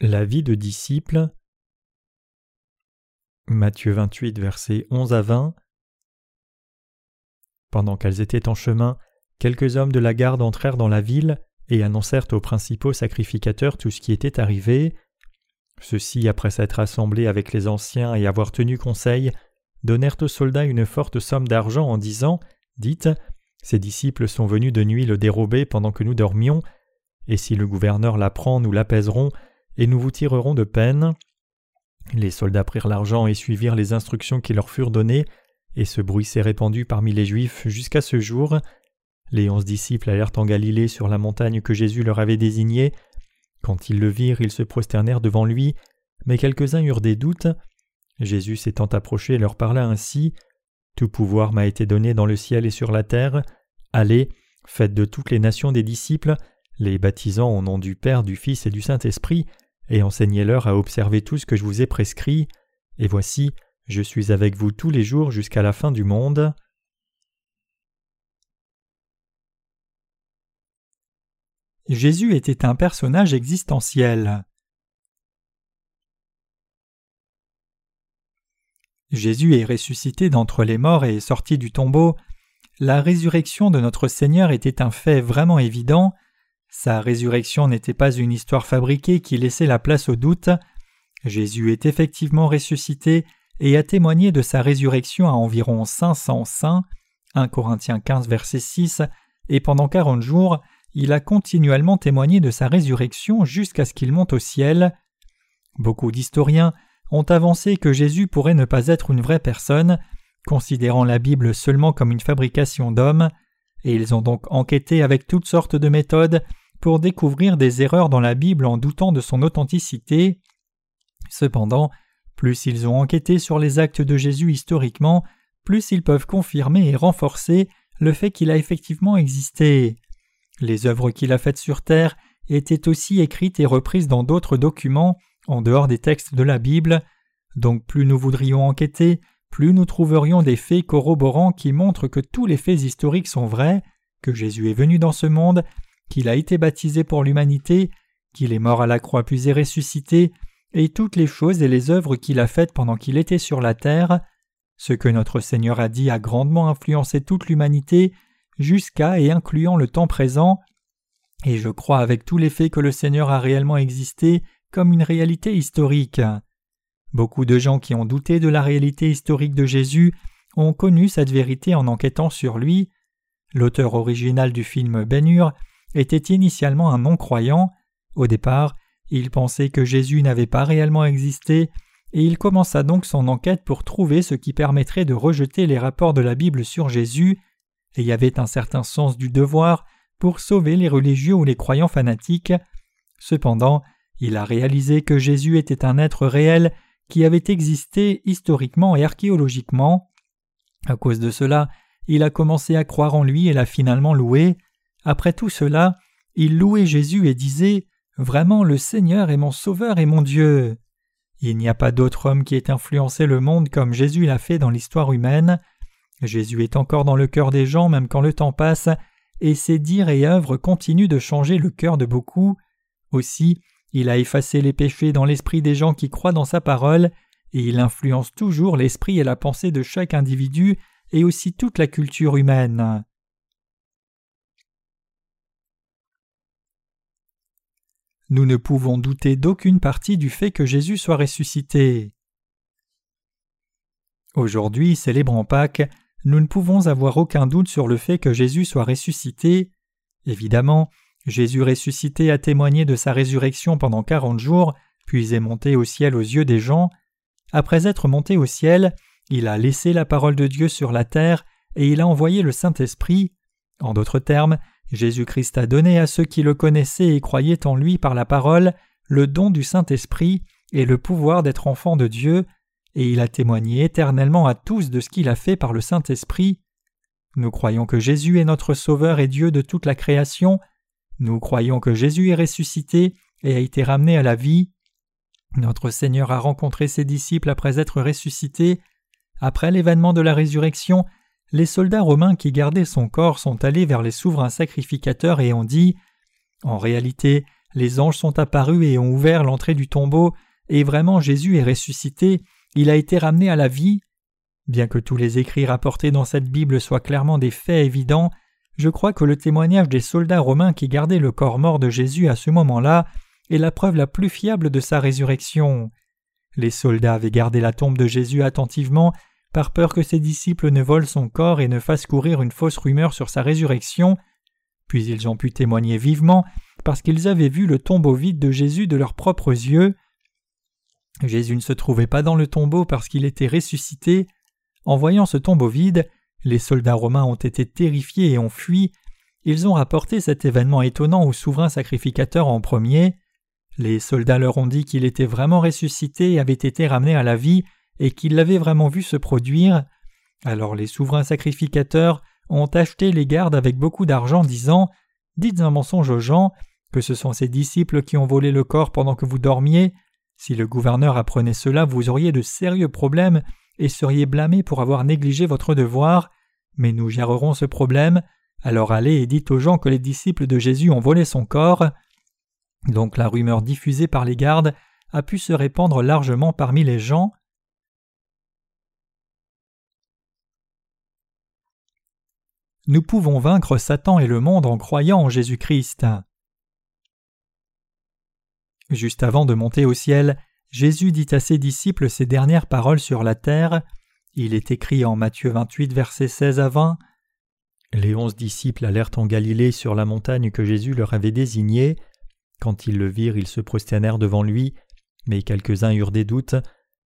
La vie de disciple Matthieu 28 versets 11 à 20 Pendant qu'elles étaient en chemin, quelques hommes de la garde entrèrent dans la ville et annoncèrent aux principaux sacrificateurs tout ce qui était arrivé. Ceux-ci, après s'être assemblés avec les anciens et avoir tenu conseil, donnèrent aux soldats une forte somme d'argent en disant Dites, ces disciples sont venus de nuit le dérober pendant que nous dormions, et si le gouverneur l'apprend, nous l'apaiserons et nous vous tirerons de peine. Les soldats prirent l'argent et suivirent les instructions qui leur furent données, et ce bruit s'est répandu parmi les Juifs jusqu'à ce jour. Les onze disciples allèrent en Galilée sur la montagne que Jésus leur avait désignée. Quand ils le virent, ils se prosternèrent devant lui, mais quelques-uns eurent des doutes. Jésus s'étant approché leur parla ainsi. Tout pouvoir m'a été donné dans le ciel et sur la terre. Allez, faites de toutes les nations des disciples, les baptisant au nom du Père, du Fils et du Saint-Esprit, et enseignez-leur à observer tout ce que je vous ai prescrit, et voici, je suis avec vous tous les jours jusqu'à la fin du monde. Jésus était un personnage existentiel. Jésus est ressuscité d'entre les morts et est sorti du tombeau. La résurrection de notre Seigneur était un fait vraiment évident. Sa résurrection n'était pas une histoire fabriquée qui laissait la place au doute. Jésus est effectivement ressuscité et a témoigné de sa résurrection à environ 500 saints, 1 Corinthiens 15 verset 6, et pendant quarante jours, il a continuellement témoigné de sa résurrection jusqu'à ce qu'il monte au ciel. Beaucoup d'historiens ont avancé que Jésus pourrait ne pas être une vraie personne, considérant la Bible seulement comme une fabrication d'hommes, et ils ont donc enquêté avec toutes sortes de méthodes pour découvrir des erreurs dans la Bible en doutant de son authenticité. Cependant, plus ils ont enquêté sur les actes de Jésus historiquement, plus ils peuvent confirmer et renforcer le fait qu'il a effectivement existé. Les œuvres qu'il a faites sur terre étaient aussi écrites et reprises dans d'autres documents en dehors des textes de la Bible, donc plus nous voudrions enquêter, plus nous trouverions des faits corroborants qui montrent que tous les faits historiques sont vrais, que Jésus est venu dans ce monde, qu'il a été baptisé pour l'humanité, qu'il est mort à la croix puis est ressuscité, et toutes les choses et les œuvres qu'il a faites pendant qu'il était sur la terre. Ce que notre Seigneur a dit a grandement influencé toute l'humanité, jusqu'à et incluant le temps présent, et je crois avec tous les faits que le Seigneur a réellement existé comme une réalité historique. Beaucoup de gens qui ont douté de la réalité historique de Jésus ont connu cette vérité en enquêtant sur lui. L'auteur original du film Ben-Hur était initialement un non-croyant. Au départ, il pensait que Jésus n'avait pas réellement existé, et il commença donc son enquête pour trouver ce qui permettrait de rejeter les rapports de la Bible sur Jésus, et y avait un certain sens du devoir pour sauver les religieux ou les croyants fanatiques. Cependant, il a réalisé que Jésus était un être réel qui avait existé historiquement et archéologiquement. À cause de cela, il a commencé à croire en lui et l'a finalement loué. Après tout cela, il louait Jésus et disait Vraiment le Seigneur est mon Sauveur et mon Dieu. Il n'y a pas d'autre homme qui ait influencé le monde comme Jésus l'a fait dans l'histoire humaine. Jésus est encore dans le cœur des gens même quand le temps passe, et ses dires et œuvres continuent de changer le cœur de beaucoup. Aussi, il a effacé les péchés dans l'esprit des gens qui croient dans sa parole, et il influence toujours l'esprit et la pensée de chaque individu et aussi toute la culture humaine. Nous ne pouvons douter d'aucune partie du fait que Jésus soit ressuscité. Aujourd'hui, célébrant Pâques, nous ne pouvons avoir aucun doute sur le fait que Jésus soit ressuscité. Évidemment, Jésus ressuscité a témoigné de sa résurrection pendant quarante jours, puis est monté au ciel aux yeux des gens. Après être monté au ciel, il a laissé la parole de Dieu sur la terre et il a envoyé le Saint-Esprit. En d'autres termes, Jésus-Christ a donné à ceux qui le connaissaient et croyaient en lui par la parole le don du Saint-Esprit et le pouvoir d'être enfant de Dieu, et il a témoigné éternellement à tous de ce qu'il a fait par le Saint-Esprit. Nous croyons que Jésus est notre Sauveur et Dieu de toute la création, nous croyons que Jésus est ressuscité et a été ramené à la vie. Notre Seigneur a rencontré ses disciples après être ressuscité. Après l'événement de la résurrection, les soldats romains qui gardaient son corps sont allés vers les souverains sacrificateurs et ont dit En réalité, les anges sont apparus et ont ouvert l'entrée du tombeau, et vraiment Jésus est ressuscité, il a été ramené à la vie. Bien que tous les écrits rapportés dans cette Bible soient clairement des faits évidents, je crois que le témoignage des soldats romains qui gardaient le corps mort de Jésus à ce moment-là est la preuve la plus fiable de sa résurrection. Les soldats avaient gardé la tombe de Jésus attentivement par peur que ses disciples ne volent son corps et ne fassent courir une fausse rumeur sur sa résurrection, puis ils ont pu témoigner vivement parce qu'ils avaient vu le tombeau vide de Jésus de leurs propres yeux. Jésus ne se trouvait pas dans le tombeau parce qu'il était ressuscité. En voyant ce tombeau vide, les soldats romains ont été terrifiés et ont fui. Ils ont rapporté cet événement étonnant au souverain sacrificateur en premier. Les soldats leur ont dit qu'il était vraiment ressuscité et avait été ramené à la vie et qu'ils l'avaient vraiment vu se produire. Alors les souverains sacrificateurs ont acheté les gardes avec beaucoup d'argent, disant Dites un mensonge aux gens, que ce sont ces disciples qui ont volé le corps pendant que vous dormiez. Si le gouverneur apprenait cela, vous auriez de sérieux problèmes et seriez blâmés pour avoir négligé votre devoir. Mais nous gérerons ce problème. Alors allez et dites aux gens que les disciples de Jésus ont volé son corps. Donc la rumeur diffusée par les gardes a pu se répandre largement parmi les gens. Nous pouvons vaincre Satan et le monde en croyant en Jésus-Christ. Juste avant de monter au ciel, Jésus dit à ses disciples ces dernières paroles sur la terre. Il est écrit en Matthieu 28, versets 16 à 20. Les onze disciples allèrent en Galilée sur la montagne que Jésus leur avait désignée. Quand ils le virent, ils se prosternèrent devant lui, mais quelques-uns eurent des doutes.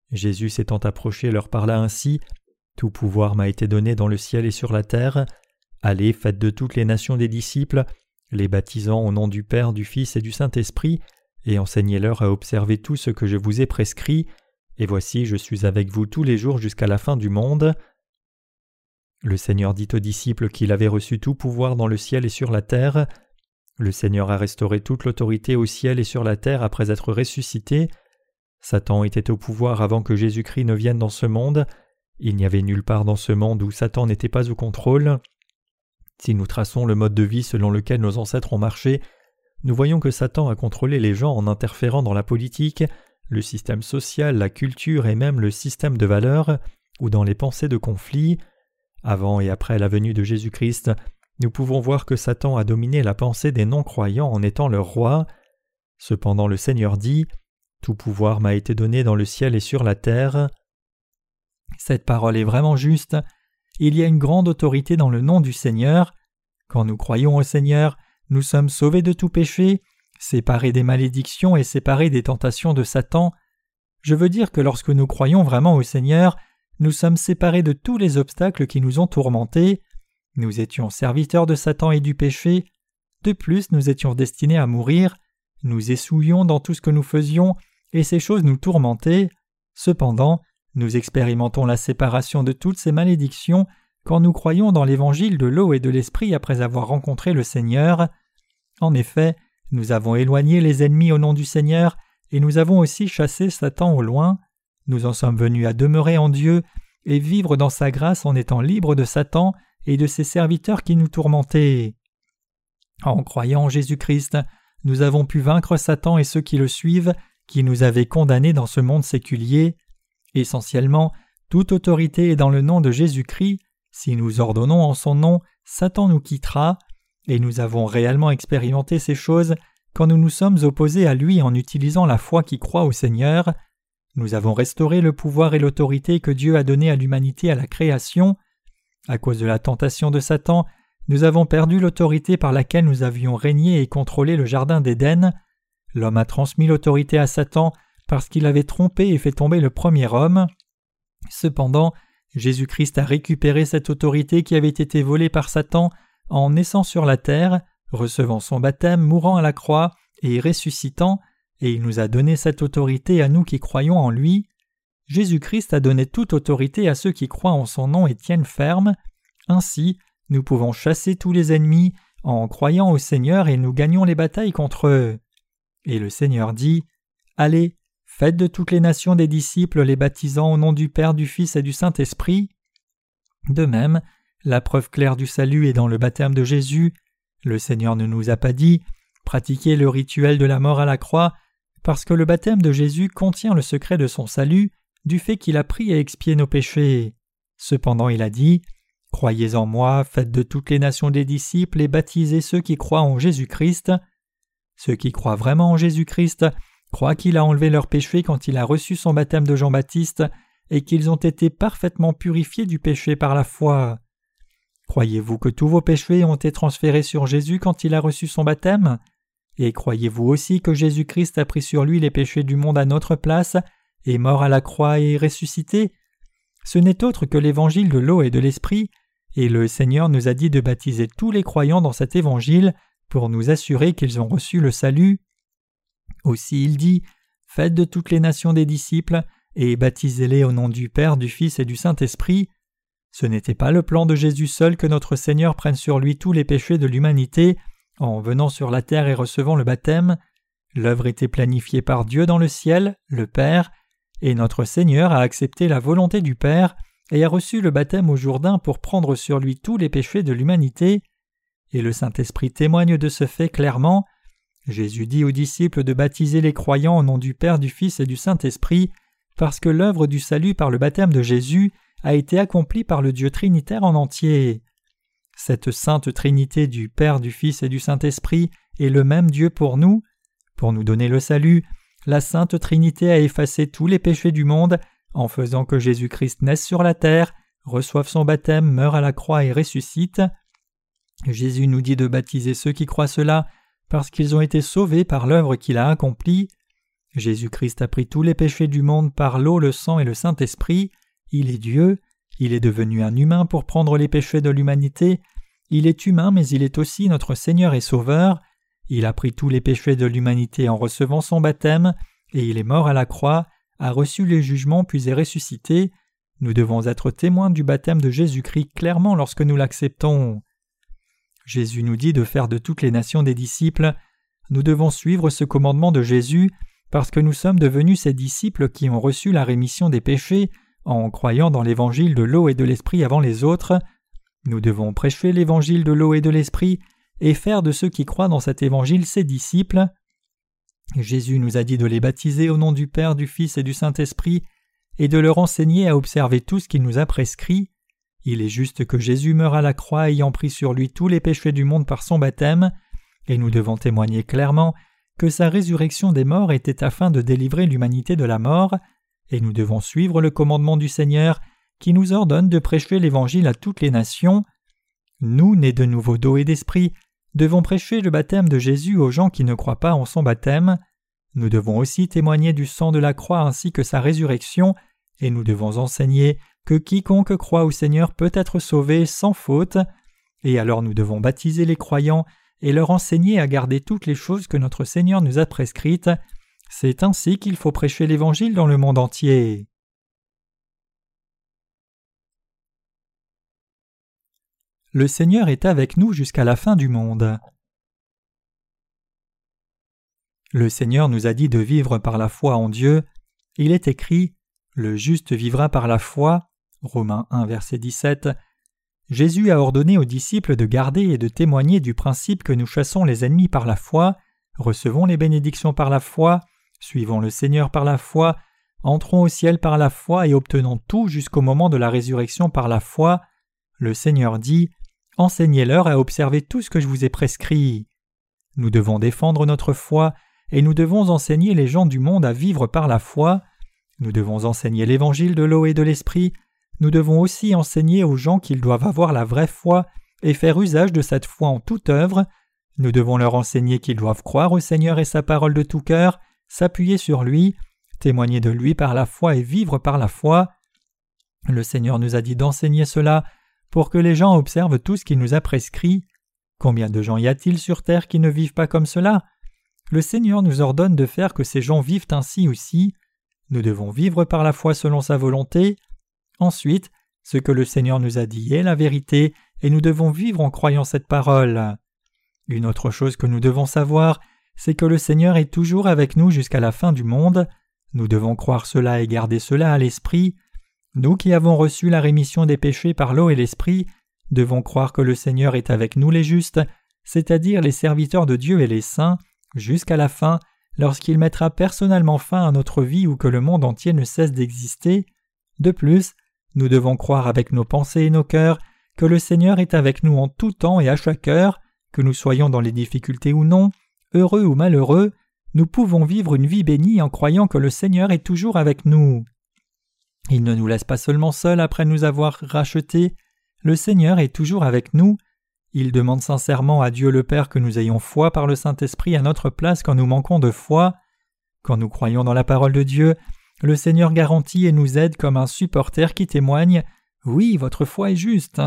Jésus s'étant approché leur parla ainsi Tout pouvoir m'a été donné dans le ciel et sur la terre. Allez, faites de toutes les nations des disciples, les baptisant au nom du Père, du Fils et du Saint-Esprit, et enseignez-leur à observer tout ce que je vous ai prescrit, et voici je suis avec vous tous les jours jusqu'à la fin du monde. Le Seigneur dit aux disciples qu'il avait reçu tout pouvoir dans le ciel et sur la terre. Le Seigneur a restauré toute l'autorité au ciel et sur la terre après être ressuscité. Satan était au pouvoir avant que Jésus-Christ ne vienne dans ce monde. Il n'y avait nulle part dans ce monde où Satan n'était pas au contrôle. Si nous traçons le mode de vie selon lequel nos ancêtres ont marché, nous voyons que Satan a contrôlé les gens en interférant dans la politique, le système social, la culture et même le système de valeurs, ou dans les pensées de conflit. Avant et après la venue de Jésus-Christ, nous pouvons voir que Satan a dominé la pensée des non-croyants en étant leur roi. Cependant le Seigneur dit Tout pouvoir m'a été donné dans le ciel et sur la terre. Cette parole est vraiment juste. Il y a une grande autorité dans le nom du Seigneur. Quand nous croyons au Seigneur, nous sommes sauvés de tout péché, séparés des malédictions et séparés des tentations de Satan. Je veux dire que lorsque nous croyons vraiment au Seigneur, nous sommes séparés de tous les obstacles qui nous ont tourmentés. Nous étions serviteurs de Satan et du péché. De plus, nous étions destinés à mourir. Nous essouillions dans tout ce que nous faisions, et ces choses nous tourmentaient. Cependant, nous expérimentons la séparation de toutes ces malédictions quand nous croyons dans l'évangile de l'eau et de l'esprit après avoir rencontré le Seigneur. En effet, nous avons éloigné les ennemis au nom du Seigneur, et nous avons aussi chassé Satan au loin. Nous en sommes venus à demeurer en Dieu et vivre dans sa grâce en étant libres de Satan et de ses serviteurs qui nous tourmentaient. En croyant en Jésus-Christ, nous avons pu vaincre Satan et ceux qui le suivent, qui nous avaient condamnés dans ce monde séculier. Essentiellement, toute autorité est dans le nom de Jésus-Christ. Si nous ordonnons en son nom, Satan nous quittera, et nous avons réellement expérimenté ces choses quand nous nous sommes opposés à lui en utilisant la foi qui croit au Seigneur. Nous avons restauré le pouvoir et l'autorité que Dieu a donné à l'humanité à la création. À cause de la tentation de Satan, nous avons perdu l'autorité par laquelle nous avions régné et contrôlé le jardin d'Éden. L'homme a transmis l'autorité à Satan parce qu'il avait trompé et fait tomber le premier homme. Cependant, Jésus-Christ a récupéré cette autorité qui avait été volée par Satan en naissant sur la terre, recevant son baptême, mourant à la croix et ressuscitant, et il nous a donné cette autorité à nous qui croyons en lui. Jésus-Christ a donné toute autorité à ceux qui croient en son nom et tiennent ferme. Ainsi, nous pouvons chasser tous les ennemis en croyant au Seigneur et nous gagnons les batailles contre eux. Et le Seigneur dit Allez, faites de toutes les nations des disciples les baptisant au nom du Père, du Fils et du Saint-Esprit. De même, la preuve claire du salut est dans le baptême de Jésus. Le Seigneur ne nous a pas dit pratiquer le rituel de la mort à la croix, parce que le baptême de Jésus contient le secret de son salut, du fait qu'il a pris et expié nos péchés. Cependant il a dit Croyez en moi, faites de toutes les nations des disciples et baptisez ceux qui croient en Jésus-Christ. Ceux qui croient vraiment en Jésus-Christ croient qu'il a enlevé leurs péchés quand il a reçu son baptême de Jean-Baptiste et qu'ils ont été parfaitement purifiés du péché par la foi. Croyez-vous que tous vos péchés ont été transférés sur Jésus quand il a reçu son baptême? Et croyez-vous aussi que Jésus-Christ a pris sur lui les péchés du monde à notre place, est mort à la croix et ressuscité? Ce n'est autre que l'évangile de l'eau et de l'esprit, et le Seigneur nous a dit de baptiser tous les croyants dans cet évangile pour nous assurer qu'ils ont reçu le salut. Aussi il dit Faites de toutes les nations des disciples, et baptisez-les au nom du Père, du Fils et du Saint-Esprit. Ce n'était pas le plan de Jésus seul que notre Seigneur prenne sur lui tous les péchés de l'humanité en venant sur la terre et recevant le baptême. L'œuvre était planifiée par Dieu dans le ciel, le Père, et notre Seigneur a accepté la volonté du Père et a reçu le baptême au Jourdain pour prendre sur lui tous les péchés de l'humanité. Et le Saint-Esprit témoigne de ce fait clairement. Jésus dit aux disciples de baptiser les croyants au nom du Père, du Fils et du Saint-Esprit, parce que l'œuvre du salut par le baptême de Jésus a été accomplie par le Dieu Trinitaire en entier. Cette sainte Trinité du Père, du Fils et du Saint-Esprit est le même Dieu pour nous. Pour nous donner le salut, la sainte Trinité a effacé tous les péchés du monde en faisant que Jésus-Christ naisse sur la terre, reçoive son baptême, meure à la croix et ressuscite. Jésus nous dit de baptiser ceux qui croient cela parce qu'ils ont été sauvés par l'œuvre qu'il a accomplie. Jésus-Christ a pris tous les péchés du monde par l'eau, le sang et le Saint-Esprit. Il est Dieu, il est devenu un humain pour prendre les péchés de l'humanité. Il est humain, mais il est aussi notre Seigneur et Sauveur. Il a pris tous les péchés de l'humanité en recevant son baptême, et il est mort à la croix, a reçu les jugements puis est ressuscité. Nous devons être témoins du baptême de Jésus-Christ clairement lorsque nous l'acceptons. Jésus nous dit de faire de toutes les nations des disciples. Nous devons suivre ce commandement de Jésus parce que nous sommes devenus ses disciples qui ont reçu la rémission des péchés en croyant dans l'évangile de l'eau et de l'esprit avant les autres. Nous devons prêcher l'évangile de l'eau et de l'esprit et faire de ceux qui croient dans cet évangile ses disciples. Jésus nous a dit de les baptiser au nom du Père, du Fils et du Saint-Esprit et de leur enseigner à observer tout ce qu'il nous a prescrit. Il est juste que Jésus meure à la croix ayant pris sur lui tous les péchés du monde par son baptême, et nous devons témoigner clairement que sa résurrection des morts était afin de délivrer l'humanité de la mort, et nous devons suivre le commandement du Seigneur qui nous ordonne de prêcher l'Évangile à toutes les nations. Nous, nés de nouveau d'eau et d'esprit, devons prêcher le baptême de Jésus aux gens qui ne croient pas en son baptême. Nous devons aussi témoigner du sang de la croix ainsi que sa résurrection, et nous devons enseigner que quiconque croit au Seigneur peut être sauvé sans faute, et alors nous devons baptiser les croyants et leur enseigner à garder toutes les choses que notre Seigneur nous a prescrites. C'est ainsi qu'il faut prêcher l'Évangile dans le monde entier. Le Seigneur est avec nous jusqu'à la fin du monde. Le Seigneur nous a dit de vivre par la foi en Dieu. Il est écrit Le juste vivra par la foi. Romains 1, verset 17. Jésus a ordonné aux disciples de garder et de témoigner du principe que nous chassons les ennemis par la foi, recevons les bénédictions par la foi, suivons le Seigneur par la foi, entrons au ciel par la foi et obtenons tout jusqu'au moment de la résurrection par la foi. Le Seigneur dit Enseignez-leur à observer tout ce que je vous ai prescrit. Nous devons défendre notre foi et nous devons enseigner les gens du monde à vivre par la foi. Nous devons enseigner l'évangile de l'eau et de l'esprit nous devons aussi enseigner aux gens qu'ils doivent avoir la vraie foi et faire usage de cette foi en toute œuvre. Nous devons leur enseigner qu'ils doivent croire au Seigneur et sa parole de tout cœur, s'appuyer sur lui, témoigner de lui par la foi et vivre par la foi. Le Seigneur nous a dit d'enseigner cela pour que les gens observent tout ce qu'il nous a prescrit. Combien de gens y a-t-il sur terre qui ne vivent pas comme cela? Le Seigneur nous ordonne de faire que ces gens vivent ainsi aussi. Nous devons vivre par la foi selon sa volonté. Ensuite, ce que le Seigneur nous a dit est la vérité, et nous devons vivre en croyant cette parole. Une autre chose que nous devons savoir, c'est que le Seigneur est toujours avec nous jusqu'à la fin du monde. Nous devons croire cela et garder cela à l'esprit. Nous qui avons reçu la rémission des péchés par l'eau et l'esprit, devons croire que le Seigneur est avec nous les justes, c'est-à-dire les serviteurs de Dieu et les saints, jusqu'à la fin, lorsqu'il mettra personnellement fin à notre vie ou que le monde entier ne cesse d'exister. De plus, nous devons croire avec nos pensées et nos cœurs que le Seigneur est avec nous en tout temps et à chaque heure, que nous soyons dans les difficultés ou non, heureux ou malheureux, nous pouvons vivre une vie bénie en croyant que le Seigneur est toujours avec nous. Il ne nous laisse pas seulement seuls après nous avoir rachetés, le Seigneur est toujours avec nous, il demande sincèrement à Dieu le Père que nous ayons foi par le Saint-Esprit à notre place quand nous manquons de foi. Quand nous croyons dans la parole de Dieu, le Seigneur garantit et nous aide comme un supporter qui témoigne Oui, votre foi est juste.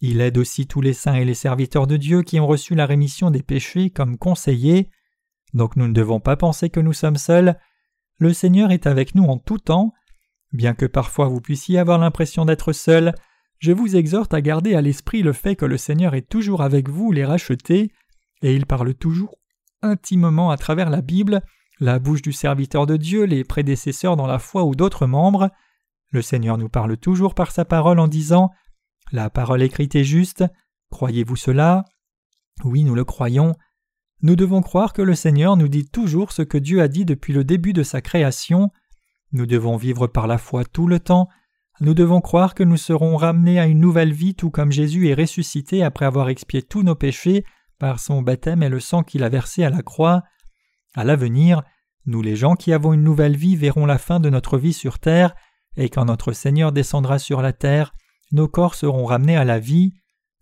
Il aide aussi tous les saints et les serviteurs de Dieu qui ont reçu la rémission des péchés comme conseillers. Donc nous ne devons pas penser que nous sommes seuls. Le Seigneur est avec nous en tout temps. Bien que parfois vous puissiez avoir l'impression d'être seul, je vous exhorte à garder à l'esprit le fait que le Seigneur est toujours avec vous, les rachetés, et il parle toujours intimement à travers la Bible, la bouche du serviteur de Dieu, les prédécesseurs dans la foi ou d'autres membres. Le Seigneur nous parle toujours par sa parole en disant La parole écrite est juste. Croyez-vous cela? Oui, nous le croyons. Nous devons croire que le Seigneur nous dit toujours ce que Dieu a dit depuis le début de sa création. Nous devons vivre par la foi tout le temps nous devons croire que nous serons ramenés à une nouvelle vie tout comme Jésus est ressuscité après avoir expié tous nos péchés par son baptême et le sang qu'il a versé à la croix. À l'avenir, nous les gens qui avons une nouvelle vie verrons la fin de notre vie sur terre, et quand notre Seigneur descendra sur la terre, nos corps seront ramenés à la vie.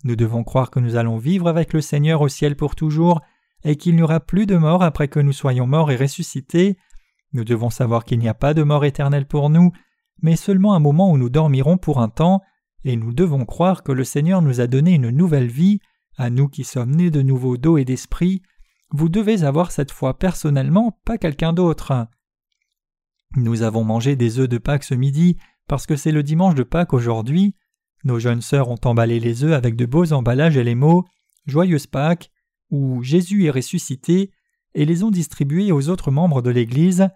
Nous devons croire que nous allons vivre avec le Seigneur au ciel pour toujours, et qu'il n'y aura plus de mort après que nous soyons morts et ressuscités. Nous devons savoir qu'il n'y a pas de mort éternelle pour nous, mais seulement un moment où nous dormirons pour un temps, et nous devons croire que le Seigneur nous a donné une nouvelle vie, à nous qui sommes nés de nouveau d'eau et d'esprit. Vous devez avoir cette foi personnellement, pas quelqu'un d'autre. Nous avons mangé des œufs de Pâques ce midi parce que c'est le dimanche de Pâques aujourd'hui. Nos jeunes sœurs ont emballé les œufs avec de beaux emballages et les mots Joyeuse Pâques ou Jésus est ressuscité et les ont distribués aux autres membres de l'Église.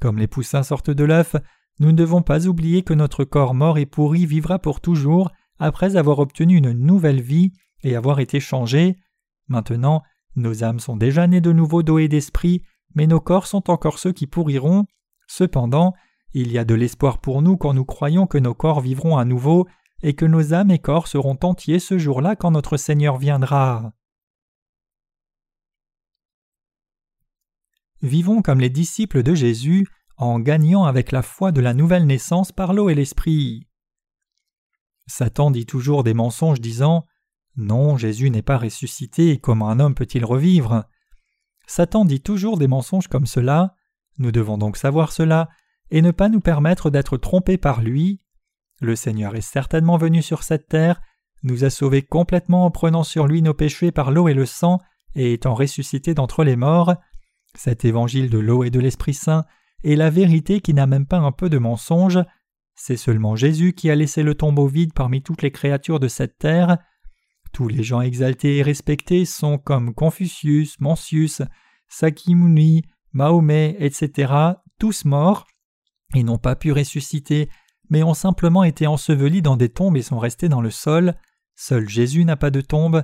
Comme les poussins sortent de l'œuf, nous ne devons pas oublier que notre corps mort et pourri vivra pour toujours après avoir obtenu une nouvelle vie et avoir été changé. Maintenant, nos âmes sont déjà nées de nouveau d'eau et d'esprit, mais nos corps sont encore ceux qui pourriront. Cependant, il y a de l'espoir pour nous quand nous croyons que nos corps vivront à nouveau et que nos âmes et corps seront entiers ce jour-là quand notre Seigneur viendra. Vivons comme les disciples de Jésus en gagnant avec la foi de la nouvelle naissance par l'eau et l'esprit. Satan dit toujours des mensonges disant Non, Jésus n'est pas ressuscité, comment un homme peut-il revivre? Satan dit toujours des mensonges comme cela, nous devons donc savoir cela, et ne pas nous permettre d'être trompés par lui. Le Seigneur est certainement venu sur cette terre, nous a sauvés complètement en prenant sur lui nos péchés par l'eau et le sang, et étant ressuscité d'entre les morts. Cet évangile de l'eau et de l'Esprit Saint et la vérité qui n'a même pas un peu de mensonge. C'est seulement Jésus qui a laissé le tombeau vide parmi toutes les créatures de cette terre. Tous les gens exaltés et respectés sont comme Confucius, Mencius, Sakimuni, Mahomet, etc., tous morts, et n'ont pas pu ressusciter, mais ont simplement été ensevelis dans des tombes et sont restés dans le sol. Seul Jésus n'a pas de tombe.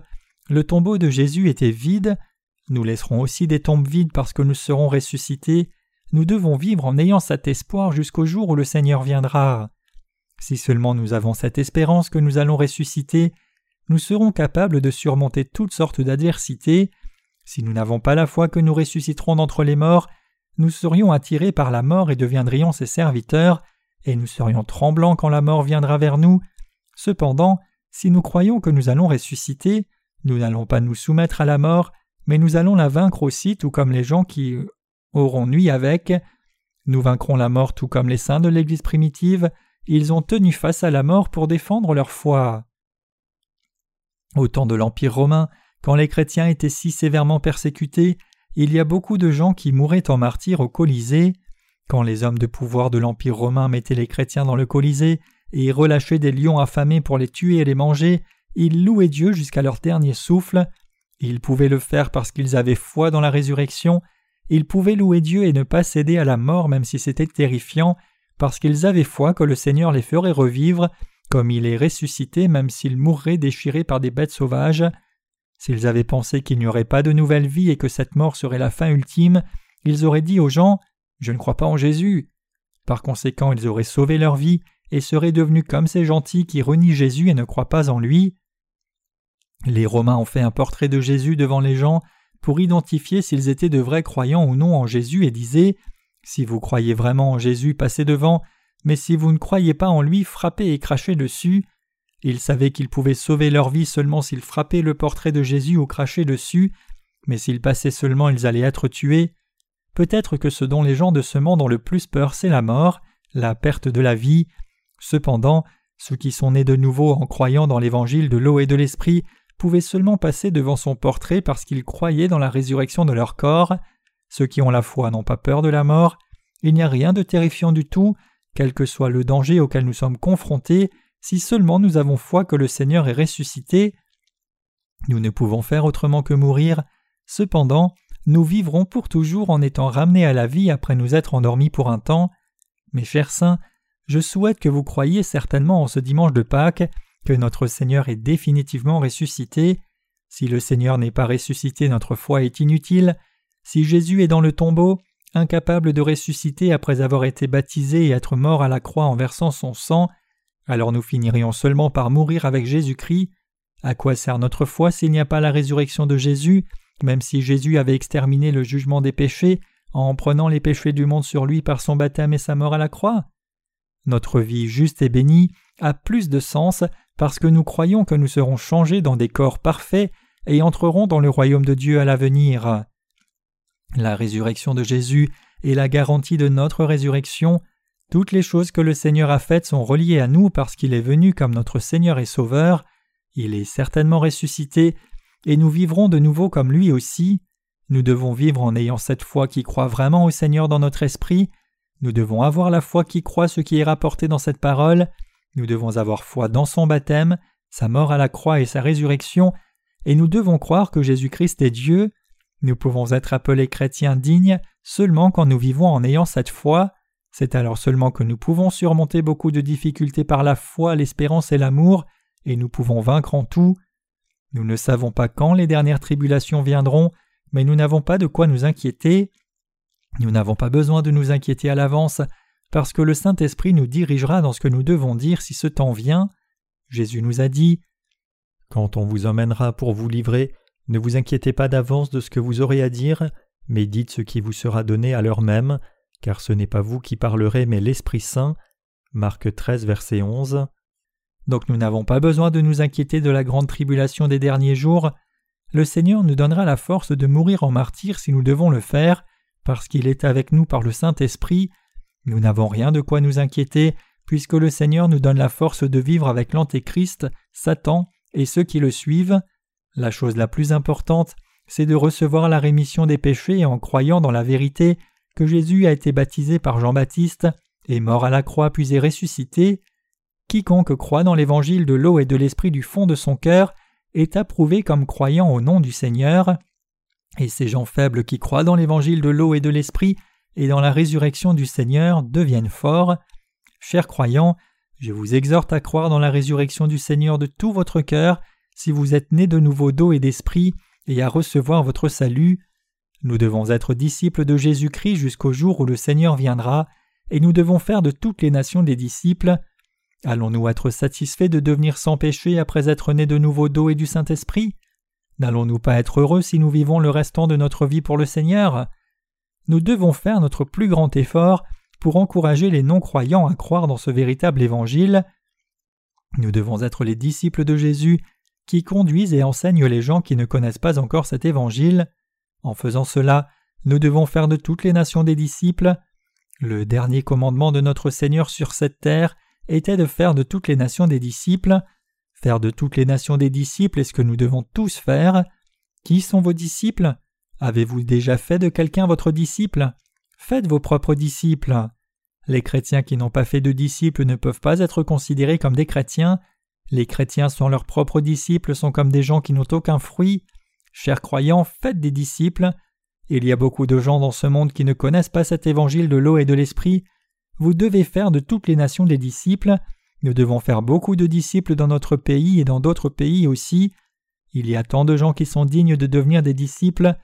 Le tombeau de Jésus était vide. Nous laisserons aussi des tombes vides parce que nous serons ressuscités nous devons vivre en ayant cet espoir jusqu'au jour où le Seigneur viendra. Si seulement nous avons cette espérance que nous allons ressusciter, nous serons capables de surmonter toutes sortes d'adversités. Si nous n'avons pas la foi que nous ressusciterons d'entre les morts, nous serions attirés par la mort et deviendrions ses serviteurs, et nous serions tremblants quand la mort viendra vers nous. Cependant, si nous croyons que nous allons ressusciter, nous n'allons pas nous soumettre à la mort, mais nous allons la vaincre aussi, tout comme les gens qui auront nuit avec. Nous vaincrons la mort tout comme les saints de l'Église primitive, ils ont tenu face à la mort pour défendre leur foi. Au temps de l'Empire romain, quand les chrétiens étaient si sévèrement persécutés, il y a beaucoup de gens qui mouraient en martyrs au Colisée. Quand les hommes de pouvoir de l'Empire romain mettaient les chrétiens dans le Colisée et relâchaient des lions affamés pour les tuer et les manger, ils louaient Dieu jusqu'à leur dernier souffle. Ils pouvaient le faire parce qu'ils avaient foi dans la résurrection ils pouvaient louer Dieu et ne pas céder à la mort même si c'était terrifiant, parce qu'ils avaient foi que le Seigneur les ferait revivre, comme il est ressuscité même s'ils mourraient déchirés par des bêtes sauvages. S'ils avaient pensé qu'il n'y aurait pas de nouvelle vie et que cette mort serait la fin ultime, ils auraient dit aux gens Je ne crois pas en Jésus. Par conséquent, ils auraient sauvé leur vie et seraient devenus comme ces gentils qui renient Jésus et ne croient pas en lui. Les Romains ont fait un portrait de Jésus devant les gens pour identifier s'ils étaient de vrais croyants ou non en Jésus et disaient Si vous croyez vraiment en Jésus, passez devant, mais si vous ne croyez pas en lui, frappez et crachez dessus. Ils savaient qu'ils pouvaient sauver leur vie seulement s'ils frappaient le portrait de Jésus ou crachaient dessus, mais s'ils passaient seulement ils allaient être tués. Peut-être que ce dont les gens de ce monde ont le plus peur, c'est la mort, la perte de la vie. Cependant, ceux qui sont nés de nouveau en croyant dans l'évangile de l'eau et de l'esprit pouvaient seulement passer devant son portrait parce qu'ils croyaient dans la résurrection de leur corps. Ceux qui ont la foi n'ont pas peur de la mort. Il n'y a rien de terrifiant du tout, quel que soit le danger auquel nous sommes confrontés, si seulement nous avons foi que le Seigneur est ressuscité. Nous ne pouvons faire autrement que mourir. Cependant, nous vivrons pour toujours en étant ramenés à la vie après nous être endormis pour un temps. Mes chers saints, je souhaite que vous croyiez certainement en ce dimanche de Pâques que notre Seigneur est définitivement ressuscité. Si le Seigneur n'est pas ressuscité, notre foi est inutile. Si Jésus est dans le tombeau, incapable de ressusciter après avoir été baptisé et être mort à la croix en versant son sang, alors nous finirions seulement par mourir avec Jésus-Christ. À quoi sert notre foi s'il n'y a pas la résurrection de Jésus, même si Jésus avait exterminé le jugement des péchés en prenant les péchés du monde sur lui par son baptême et sa mort à la croix? Notre vie juste et bénie a plus de sens parce que nous croyons que nous serons changés dans des corps parfaits et entrerons dans le royaume de Dieu à l'avenir. La résurrection de Jésus est la garantie de notre résurrection. Toutes les choses que le Seigneur a faites sont reliées à nous parce qu'il est venu comme notre Seigneur et Sauveur. Il est certainement ressuscité, et nous vivrons de nouveau comme lui aussi. Nous devons vivre en ayant cette foi qui croit vraiment au Seigneur dans notre esprit. Nous devons avoir la foi qui croit ce qui est rapporté dans cette parole. Nous devons avoir foi dans son baptême, sa mort à la croix et sa résurrection, et nous devons croire que Jésus-Christ est Dieu. Nous pouvons être appelés chrétiens dignes seulement quand nous vivons en ayant cette foi. C'est alors seulement que nous pouvons surmonter beaucoup de difficultés par la foi, l'espérance et l'amour, et nous pouvons vaincre en tout. Nous ne savons pas quand les dernières tribulations viendront, mais nous n'avons pas de quoi nous inquiéter. Nous n'avons pas besoin de nous inquiéter à l'avance, parce que le Saint-Esprit nous dirigera dans ce que nous devons dire si ce temps vient. Jésus nous a dit Quand on vous emmènera pour vous livrer, ne vous inquiétez pas d'avance de ce que vous aurez à dire, mais dites ce qui vous sera donné à l'heure même, car ce n'est pas vous qui parlerez, mais l'Esprit Saint. Marc 13, verset 11. Donc nous n'avons pas besoin de nous inquiéter de la grande tribulation des derniers jours. Le Seigneur nous donnera la force de mourir en martyr si nous devons le faire, parce qu'il est avec nous par le Saint-Esprit. Nous n'avons rien de quoi nous inquiéter, puisque le Seigneur nous donne la force de vivre avec l'Antéchrist, Satan et ceux qui le suivent. La chose la plus importante, c'est de recevoir la rémission des péchés en croyant dans la vérité que Jésus a été baptisé par Jean-Baptiste, est mort à la croix puis est ressuscité. Quiconque croit dans l'évangile de l'eau et de l'esprit du fond de son cœur est approuvé comme croyant au nom du Seigneur. Et ces gens faibles qui croient dans l'évangile de l'eau et de l'esprit et dans la résurrection du Seigneur deviennent forts. Chers croyants, je vous exhorte à croire dans la résurrection du Seigneur de tout votre cœur si vous êtes nés de nouveau d'eau et d'esprit, et à recevoir votre salut. Nous devons être disciples de Jésus-Christ jusqu'au jour où le Seigneur viendra, et nous devons faire de toutes les nations des disciples. Allons-nous être satisfaits de devenir sans péché après être nés de nouveau d'eau et du Saint-Esprit? N'allons-nous pas être heureux si nous vivons le restant de notre vie pour le Seigneur? Nous devons faire notre plus grand effort pour encourager les non-croyants à croire dans ce véritable évangile. Nous devons être les disciples de Jésus qui conduisent et enseignent les gens qui ne connaissent pas encore cet évangile. En faisant cela, nous devons faire de toutes les nations des disciples. Le dernier commandement de notre Seigneur sur cette terre était de faire de toutes les nations des disciples. Faire de toutes les nations des disciples est ce que nous devons tous faire. Qui sont vos disciples? Avez-vous déjà fait de quelqu'un votre disciple? Faites vos propres disciples. Les chrétiens qui n'ont pas fait de disciples ne peuvent pas être considérés comme des chrétiens, les chrétiens sont leurs propres disciples, sont comme des gens qui n'ont aucun fruit. Chers croyants, faites des disciples. Il y a beaucoup de gens dans ce monde qui ne connaissent pas cet évangile de l'eau et de l'esprit. Vous devez faire de toutes les nations des disciples. Nous devons faire beaucoup de disciples dans notre pays et dans d'autres pays aussi. Il y a tant de gens qui sont dignes de devenir des disciples.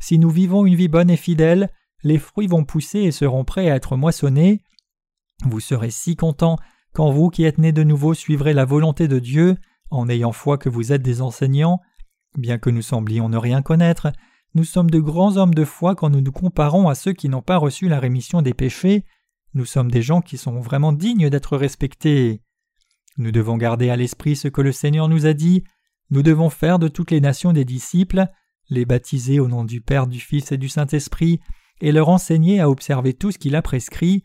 Si nous vivons une vie bonne et fidèle, les fruits vont pousser et seront prêts à être moissonnés. Vous serez si contents quand vous qui êtes nés de nouveau suivrez la volonté de Dieu, en ayant foi que vous êtes des enseignants. Bien que nous semblions ne rien connaître, nous sommes de grands hommes de foi quand nous nous comparons à ceux qui n'ont pas reçu la rémission des péchés. Nous sommes des gens qui sont vraiment dignes d'être respectés. Nous devons garder à l'esprit ce que le Seigneur nous a dit. Nous devons faire de toutes les nations des disciples, les baptiser au nom du Père, du Fils et du Saint-Esprit, et leur enseigner à observer tout ce qu'il a prescrit.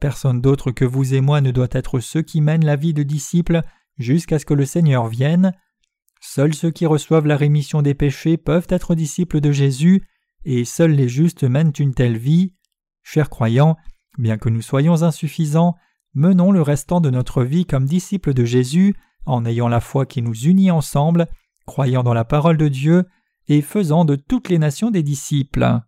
Personne d'autre que vous et moi ne doit être ceux qui mènent la vie de disciples jusqu'à ce que le Seigneur vienne. Seuls ceux qui reçoivent la rémission des péchés peuvent être disciples de Jésus, et seuls les justes mènent une telle vie. Chers croyants, bien que nous soyons insuffisants, menons le restant de notre vie comme disciples de Jésus, en ayant la foi qui nous unit ensemble, croyant dans la parole de Dieu, et faisant de toutes les nations des disciples.